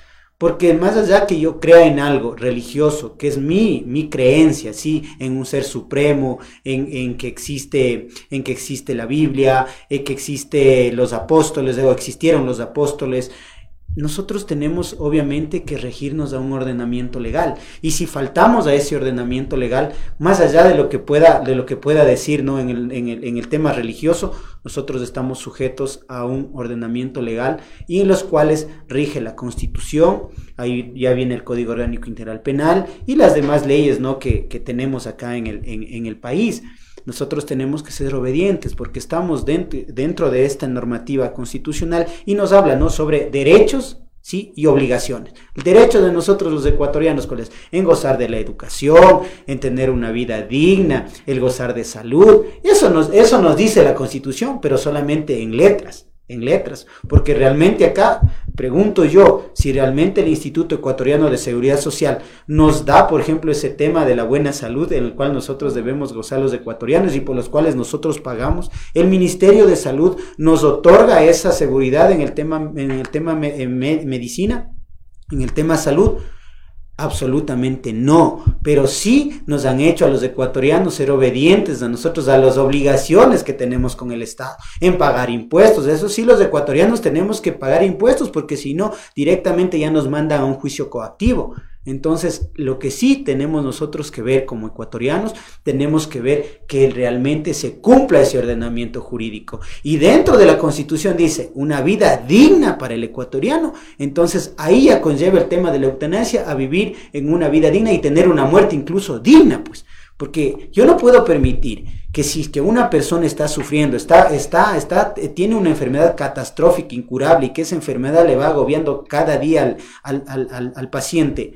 Porque más allá que yo crea en algo religioso, que es mi, mi creencia, sí, en un ser supremo, en, en, que existe, en que existe la Biblia, en que existe los apóstoles, o existieron los apóstoles, nosotros tenemos obviamente que regirnos a un ordenamiento legal. Y si faltamos a ese ordenamiento legal más allá de lo que pueda de lo que pueda decir no en el, en el, en el tema religioso nosotros estamos sujetos a un ordenamiento legal y en los cuales rige la constitución ahí ya viene el código orgánico integral penal y las demás leyes no que, que tenemos acá en el, en, en el país nosotros tenemos que ser obedientes porque estamos dentro, de esta normativa constitucional y nos habla ¿no? sobre derechos ¿sí? y obligaciones. El derecho de nosotros los ecuatorianos, ¿cuál? En gozar de la educación, en tener una vida digna, el gozar de salud. Eso nos, eso nos dice la constitución, pero solamente en letras en letras, porque realmente acá pregunto yo si realmente el Instituto Ecuatoriano de Seguridad Social nos da, por ejemplo, ese tema de la buena salud en el cual nosotros debemos gozar los ecuatorianos y por los cuales nosotros pagamos. El Ministerio de Salud nos otorga esa seguridad en el tema, en el tema medicina, en el tema salud. Absolutamente no, pero sí nos han hecho a los ecuatorianos ser obedientes a nosotros, a las obligaciones que tenemos con el Estado, en pagar impuestos. Eso sí, los ecuatorianos tenemos que pagar impuestos porque si no, directamente ya nos mandan a un juicio coactivo. Entonces, lo que sí tenemos nosotros que ver como ecuatorianos, tenemos que ver que realmente se cumpla ese ordenamiento jurídico. Y dentro de la Constitución dice una vida digna para el ecuatoriano. Entonces, ahí ya conlleva el tema de la eutanasia a vivir en una vida digna y tener una muerte incluso digna, pues. Porque yo no puedo permitir que si que una persona está sufriendo, está, está, está, tiene una enfermedad catastrófica, incurable, y que esa enfermedad le va agobiando cada día al, al, al, al paciente,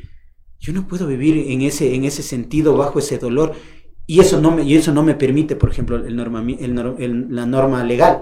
yo no puedo vivir en ese, en ese sentido, bajo ese dolor, y eso no me, y eso no me permite, por ejemplo, el norma, el, la norma legal.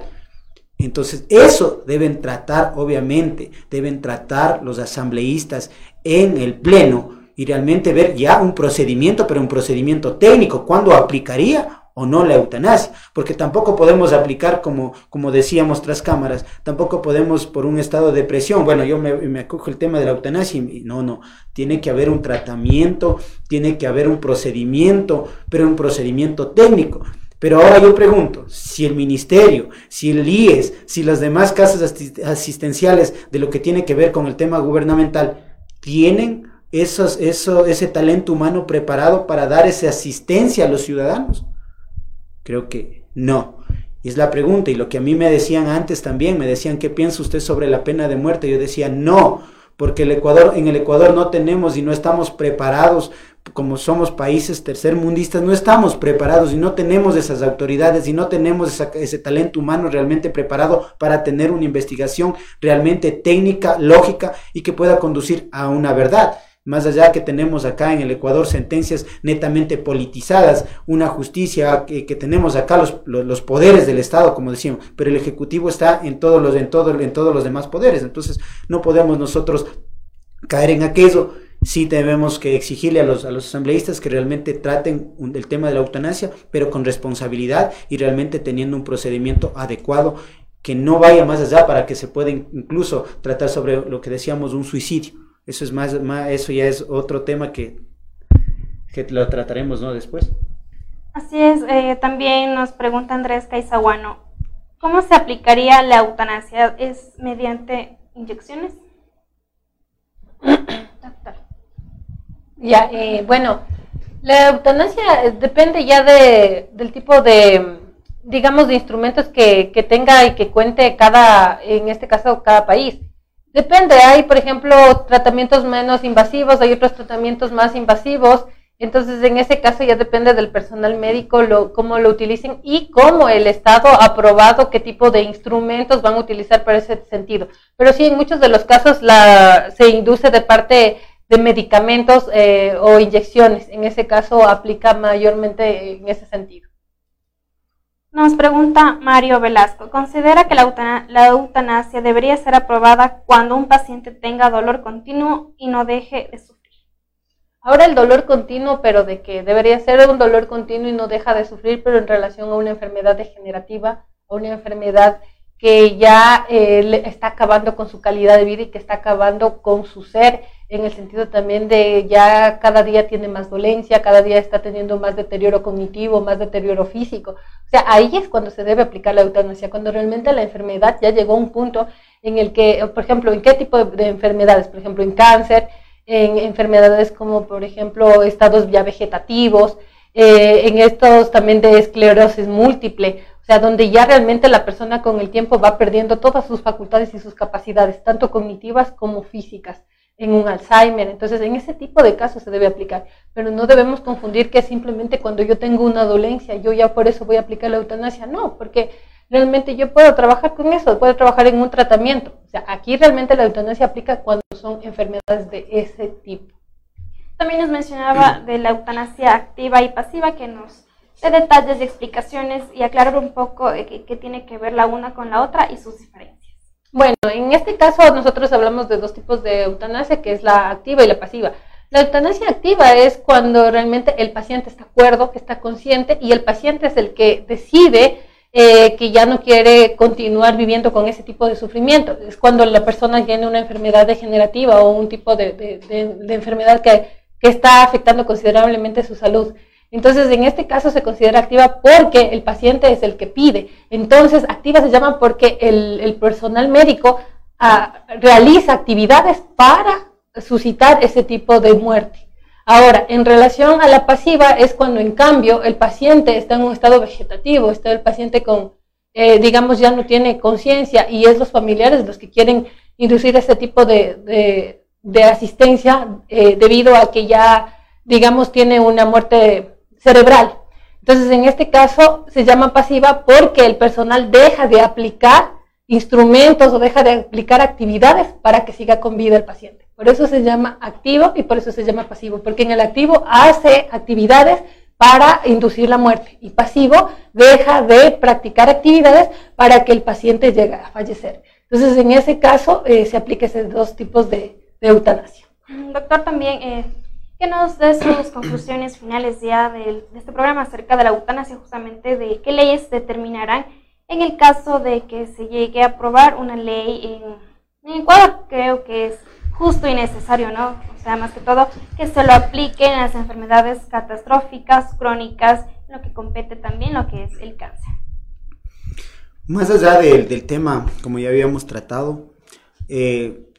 Entonces, eso deben tratar, obviamente, deben tratar los asambleístas en el Pleno y realmente ver ya un procedimiento, pero un procedimiento técnico, cuándo aplicaría o no la eutanasia, porque tampoco podemos aplicar como, como decíamos tras cámaras, tampoco podemos por un estado de depresión, bueno, yo me, me acojo el tema de la eutanasia y no, no, tiene que haber un tratamiento, tiene que haber un procedimiento, pero un procedimiento técnico. Pero ahora yo pregunto, si el ministerio, si el IES, si las demás casas asistenciales de lo que tiene que ver con el tema gubernamental, tienen esos, eso, ese talento humano preparado para dar esa asistencia a los ciudadanos. Creo que no. Es la pregunta, y lo que a mí me decían antes también, me decían, ¿qué piensa usted sobre la pena de muerte? Yo decía, no, porque el Ecuador, en el Ecuador no tenemos y no estamos preparados, como somos países tercermundistas, no estamos preparados y no tenemos esas autoridades y no tenemos ese talento humano realmente preparado para tener una investigación realmente técnica, lógica y que pueda conducir a una verdad. Más allá que tenemos acá en el Ecuador sentencias netamente politizadas, una justicia que, tenemos acá los, los, poderes del Estado, como decíamos, pero el Ejecutivo está en todos los, en todo, en todos los demás poderes. Entonces no podemos nosotros caer en aquello. Sí debemos que exigirle a los, a los asambleístas que realmente traten el tema de la eutanasia, pero con responsabilidad y realmente teniendo un procedimiento adecuado que no vaya más allá para que se pueda incluso tratar sobre lo que decíamos un suicidio. Eso es más, más eso ya es otro tema que, que lo trataremos ¿no? después. Así es, eh, también nos pregunta Andrés Caizaguano, ¿cómo se aplicaría la eutanasia? ¿Es mediante inyecciones? ya, eh, bueno, la eutanasia depende ya de, del tipo de, digamos, de instrumentos que, que tenga y que cuente cada, en este caso, cada país. Depende, hay, por ejemplo, tratamientos menos invasivos, hay otros tratamientos más invasivos. Entonces, en ese caso ya depende del personal médico lo, cómo lo utilicen y cómo el Estado ha aprobado qué tipo de instrumentos van a utilizar para ese sentido. Pero sí, en muchos de los casos la, se induce de parte de medicamentos eh, o inyecciones. En ese caso aplica mayormente en ese sentido. Nos pregunta Mario Velasco, ¿considera que la, eutanasia debería ser aprobada cuando un paciente tenga dolor continuo y no deje de sufrir? Ahora el dolor continuo, pero de que debería ser un dolor continuo y no deja de sufrir, pero en relación a una enfermedad degenerativa, a una enfermedad que ya eh, está acabando con su calidad de vida y que está acabando con su ser en el sentido también de ya cada día tiene más dolencia, cada día está teniendo más deterioro cognitivo, más deterioro físico. O sea, ahí es cuando se debe aplicar la eutanasia, cuando realmente la enfermedad ya llegó a un punto en el que, por ejemplo, ¿en qué tipo de enfermedades? Por ejemplo, en cáncer, en enfermedades como, por ejemplo, estados ya vegetativos, eh, en estos también de esclerosis múltiple, o sea, donde ya realmente la persona con el tiempo va perdiendo todas sus facultades y sus capacidades, tanto cognitivas como físicas en un Alzheimer. Entonces, en ese tipo de casos se debe aplicar. Pero no debemos confundir que simplemente cuando yo tengo una dolencia, yo ya por eso voy a aplicar la eutanasia. No, porque realmente yo puedo trabajar con eso, puedo trabajar en un tratamiento. O sea, aquí realmente la eutanasia aplica cuando son enfermedades de ese tipo. También nos mencionaba de la eutanasia activa y pasiva, que nos dé detalles y explicaciones y aclarar un poco qué tiene que ver la una con la otra y sus diferencias. Bueno, en este caso nosotros hablamos de dos tipos de eutanasia, que es la activa y la pasiva. La eutanasia activa es cuando realmente el paciente está acuerdo, que está consciente y el paciente es el que decide eh, que ya no quiere continuar viviendo con ese tipo de sufrimiento. Es cuando la persona tiene una enfermedad degenerativa o un tipo de, enfermedad que, que está afectando considerablemente su salud. Entonces, en este caso se considera activa porque el paciente es el que pide. Entonces, activa se llama porque el, personal médico ah, realiza actividades para suscitar ese tipo de muerte. Ahora, en relación a la pasiva es cuando en cambio el paciente está en un estado vegetativo, está el paciente con, eh, digamos, ya no tiene conciencia y es los familiares los que quieren inducir ese tipo de, asistencia eh, debido a que ya, digamos, tiene una muerte cerebral. Entonces, en este caso se llama pasiva porque el personal deja de aplicar instrumentos o deja de aplicar actividades para que siga con vida el paciente. Por eso se llama activo y por eso se llama pasivo, porque en el activo hace actividades para inducir la muerte y pasivo deja de practicar actividades para que el paciente llegue a fallecer. Entonces, en ese caso eh, se aplica esos dos tipos de, eutanasia. Doctor, también eh, que nos dé sus conclusiones finales ya de, este programa acerca de la eutanasia, justamente de qué leyes determinarán en el caso de que se llegue a aprobar una ley en, en Ecuador. Creo que es justo y necesario, ¿no? O sea, más que todo, que se lo aplique en las enfermedades catastróficas, crónicas, lo que compete también lo que es el cáncer. Más allá del, del tema, como ya habíamos tratado, eh,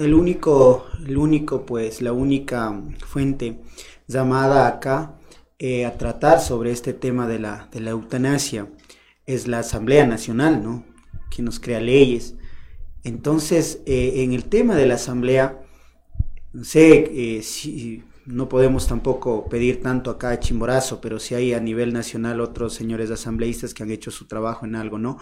el único, el único, pues, la única fuente llamada acá eh, a tratar sobre este tema de la, de la eutanasia es la Asamblea Nacional, ¿no? Que nos crea leyes. Entonces, eh, en el tema de la Asamblea, no sé eh, si no podemos tampoco pedir tanto acá a Chimborazo, pero si hay a nivel nacional otros señores asambleístas que han hecho su trabajo en algo, ¿no?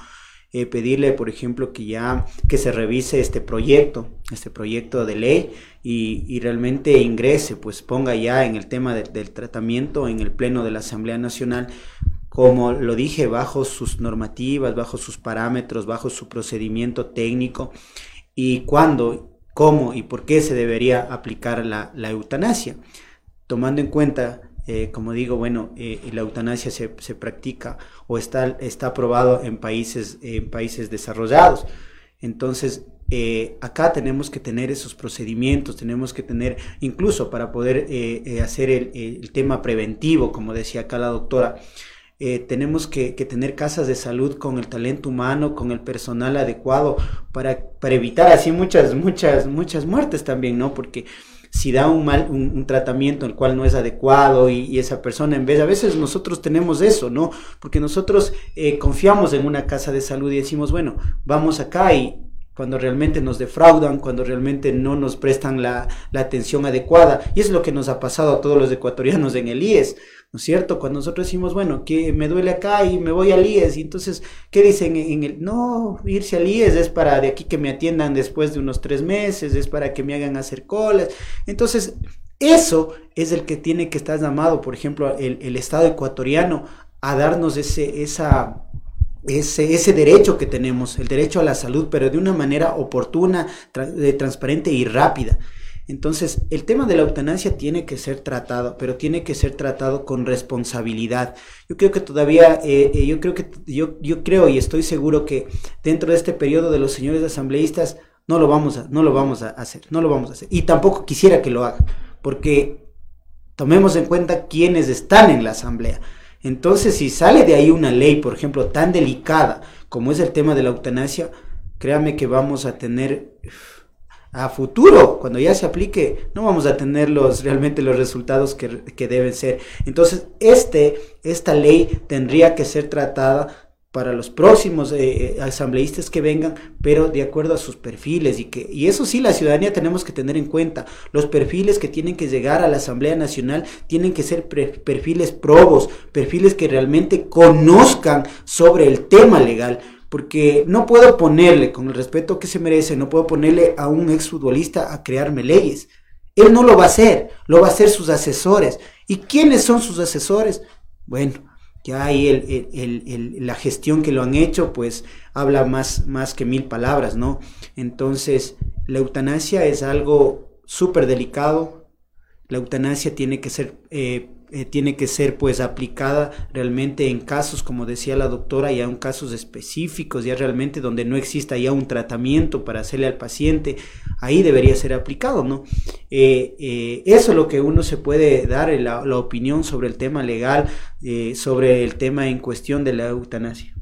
Eh, pedirle, por ejemplo, que ya que se revise este proyecto, este proyecto de ley y, realmente ingrese, pues ponga ya en el tema del tratamiento en el Pleno de la Asamblea Nacional, como lo dije, bajo sus normativas, bajo sus parámetros, bajo su procedimiento técnico y cuándo, cómo y por qué se debería aplicar la, la eutanasia, tomando en cuenta eh, como digo, bueno, eh, la eutanasia se, se, practica o está, está aprobado en países, países desarrollados. Entonces, eh, acá tenemos que tener esos procedimientos, tenemos que tener, incluso para poder hacer el, el, tema preventivo, como decía acá la doctora, tenemos que, que, tener casas de salud con el talento humano, con el personal adecuado, para, para evitar así muchas, muchas, muchas muertes también, ¿no? Porque si da un mal, un, tratamiento el cual no es adecuado y, esa persona en vez, a veces nosotros tenemos eso, ¿no? Porque nosotros eh, confiamos en una casa de salud y decimos, bueno, vamos acá y cuando realmente nos defraudan, cuando realmente no nos prestan la, atención adecuada. Y es lo que nos ha pasado a todos los ecuatorianos en el IES, ¿no es cierto? Cuando nosotros decimos, bueno, que me duele acá y me voy al IES, y entonces, ¿qué dicen en el? No, irse al IES es para de aquí que me atiendan después de unos tres meses, es para que me hagan hacer colas. Entonces, eso es el que tiene que estar llamado, por ejemplo, el, el Estado ecuatoriano a darnos ese, esa ese, ese, derecho que tenemos, el derecho a la salud, pero de una manera oportuna, transparente y rápida. Entonces, el tema de la eutanasia tiene que ser tratado, pero tiene que ser tratado con responsabilidad. Yo creo que todavía, eh, eh, yo creo que, yo, yo creo y estoy seguro que dentro de este periodo de los señores asambleístas no lo vamos a, no lo vamos a hacer, no lo vamos a hacer. Y tampoco quisiera que lo haga, porque tomemos en cuenta quienes están en la asamblea. Entonces, si sale de ahí una ley, por ejemplo, tan delicada como es el tema de la eutanasia, créame que vamos a tener a futuro, cuando ya se aplique, no vamos a tener los, realmente los resultados que, que deben ser. Entonces, este, esta ley tendría que ser tratada para los próximos eh, eh, asambleístas que vengan, pero de acuerdo a sus perfiles y que y eso sí la ciudadanía tenemos que tener en cuenta. Los perfiles que tienen que llegar a la Asamblea Nacional tienen que ser perfiles probos, perfiles que realmente conozcan sobre el tema legal, porque no puedo ponerle con el respeto que se merece, no puedo ponerle a un exfutbolista a crearme leyes. Él no lo va a hacer, lo va a hacer sus asesores. ¿Y quiénes son sus asesores? Bueno, ya ahí la gestión que lo han hecho, pues habla más, más que mil palabras, ¿no? Entonces, la eutanasia es algo súper delicado, la eutanasia tiene que ser eh, eh, tiene que ser pues aplicada realmente en casos, como decía la doctora, ya en casos específicos, ya realmente donde no exista ya un tratamiento para hacerle al paciente, ahí debería ser aplicado, ¿no? Eh, eh, eso es lo que uno se puede dar la, la opinión sobre el tema legal, sobre el tema en cuestión de la eutanasia.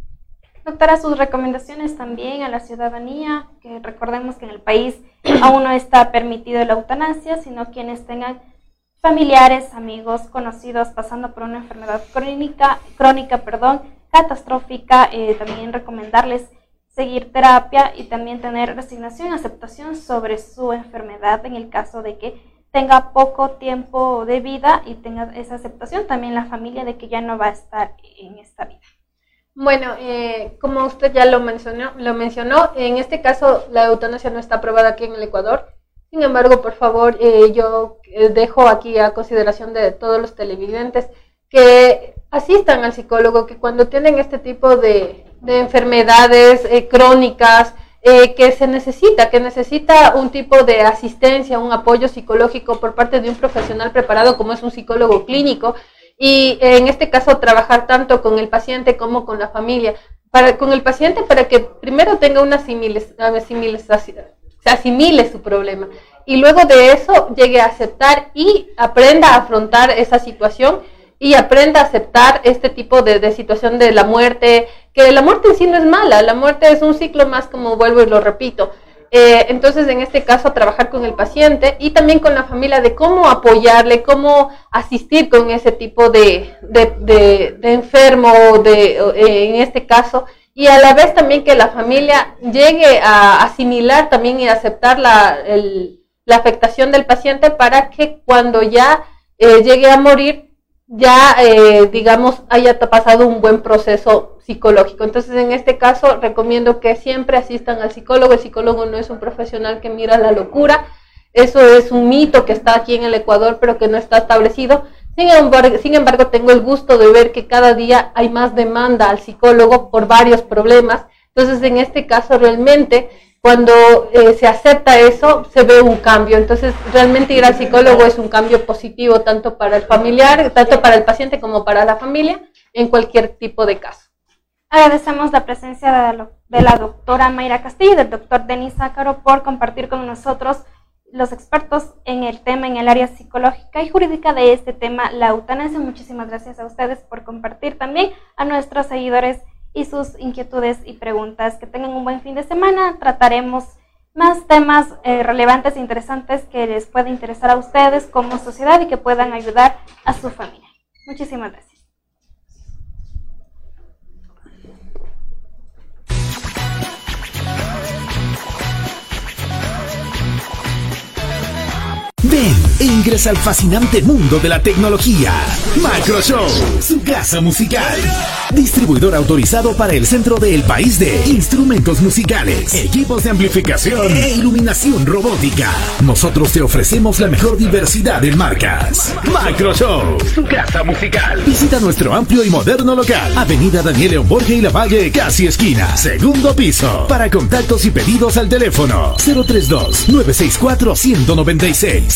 Doctora, sus recomendaciones también a la ciudadanía, que recordemos que en el país aún no está permitido la eutanasia, sino quienes tengan familiares, amigos, conocidos pasando por una enfermedad crónica, crónica perdón, catastrófica, eh, también recomendarles seguir terapia y también tener resignación y aceptación sobre su enfermedad en el caso de que tenga poco tiempo de vida y tenga esa aceptación también la familia de que ya no va a estar en esta vida. Bueno, eh, como usted ya lo mencionó, lo mencionó, en este caso la eutanasia no está aprobada aquí en el Ecuador. Sin embargo, por favor, eh, yo eh, dejo aquí a consideración de todos los televidentes que asistan al psicólogo, que cuando tienen este tipo de, enfermedades eh, crónicas, que se necesita, que necesita un tipo de asistencia, un apoyo psicológico por parte de un profesional preparado como es un psicólogo clínico, y en este caso trabajar tanto con el paciente como con la familia, para, con el paciente para que primero tenga una similización se asimile su problema y luego de eso llegue a aceptar y aprenda a afrontar esa situación y aprenda a aceptar este tipo de, situación de la muerte, que la muerte en sí no es mala, la muerte es un ciclo más como vuelvo y lo repito. Eh, entonces, en este caso, trabajar con el paciente y también con la familia de cómo apoyarle, cómo asistir con ese tipo de, de, de enfermo, de, eh, en este caso, y a la vez también que la familia llegue a asimilar también y aceptar la, la afectación del paciente para que cuando ya eh, llegue a morir, ya, eh, digamos, haya pasado un buen proceso psicológico. Entonces, en este caso, recomiendo que siempre asistan al psicólogo. El psicólogo no es un profesional que mira la locura. Eso es un mito que está aquí en el Ecuador, pero que no está establecido. Sin embargo, sin embargo, tengo el gusto de ver que cada día hay más demanda al psicólogo por varios problemas. Entonces, en este caso, realmente, cuando eh, se acepta eso, se ve un cambio. Entonces, realmente ir al psicólogo es un cambio positivo tanto para el familiar, tanto para el paciente como para la familia, en cualquier tipo de caso. Agradecemos la presencia de la, doctora Mayra Castillo y del doctor Denis Zácaro por compartir con nosotros los expertos en el tema, en el área psicológica y jurídica de este tema, la eutanasia. Muchísimas gracias a ustedes por compartir también a nuestros seguidores y sus inquietudes y preguntas. Que tengan un buen fin de semana. Trataremos más temas eh, relevantes e interesantes que les pueda interesar a ustedes como sociedad y que puedan ayudar a su familia. Muchísimas gracias. Ven e ingresa al fascinante mundo de la tecnología. Macro Show, su casa musical. Distribuidor autorizado para el centro del país de instrumentos musicales, equipos de amplificación e iluminación robótica. Nosotros te ofrecemos la mejor diversidad de marcas. Macro Show, su casa musical. Visita nuestro amplio y moderno local. Avenida Daniel León Borges y La Valle, casi esquina. Segundo piso. Para contactos y pedidos al teléfono 032 964 196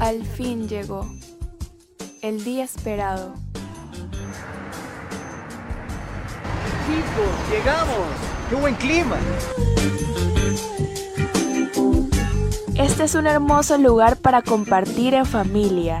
Al fin llegó. El día esperado. Chicos, llegamos. ¡Qué buen clima! Este es un hermoso lugar para compartir en familia.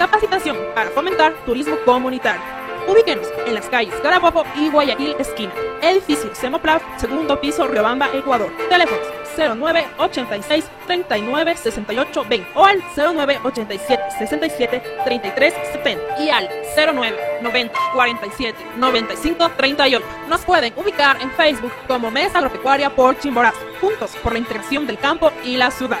Capacitación para fomentar turismo comunitario. Ubíquenos en las calles Carabobo y Guayaquil esquina. Edificio Semoplaf, segundo piso, Riobamba, Ecuador. Teléfonos 09 86 39 68 20 o al 09 87 67 33 70 y al 09 90 47 95 38. Nos pueden ubicar en Facebook como Mesa Agropecuaria por Chimborazo, juntos por la integración del campo y la ciudad.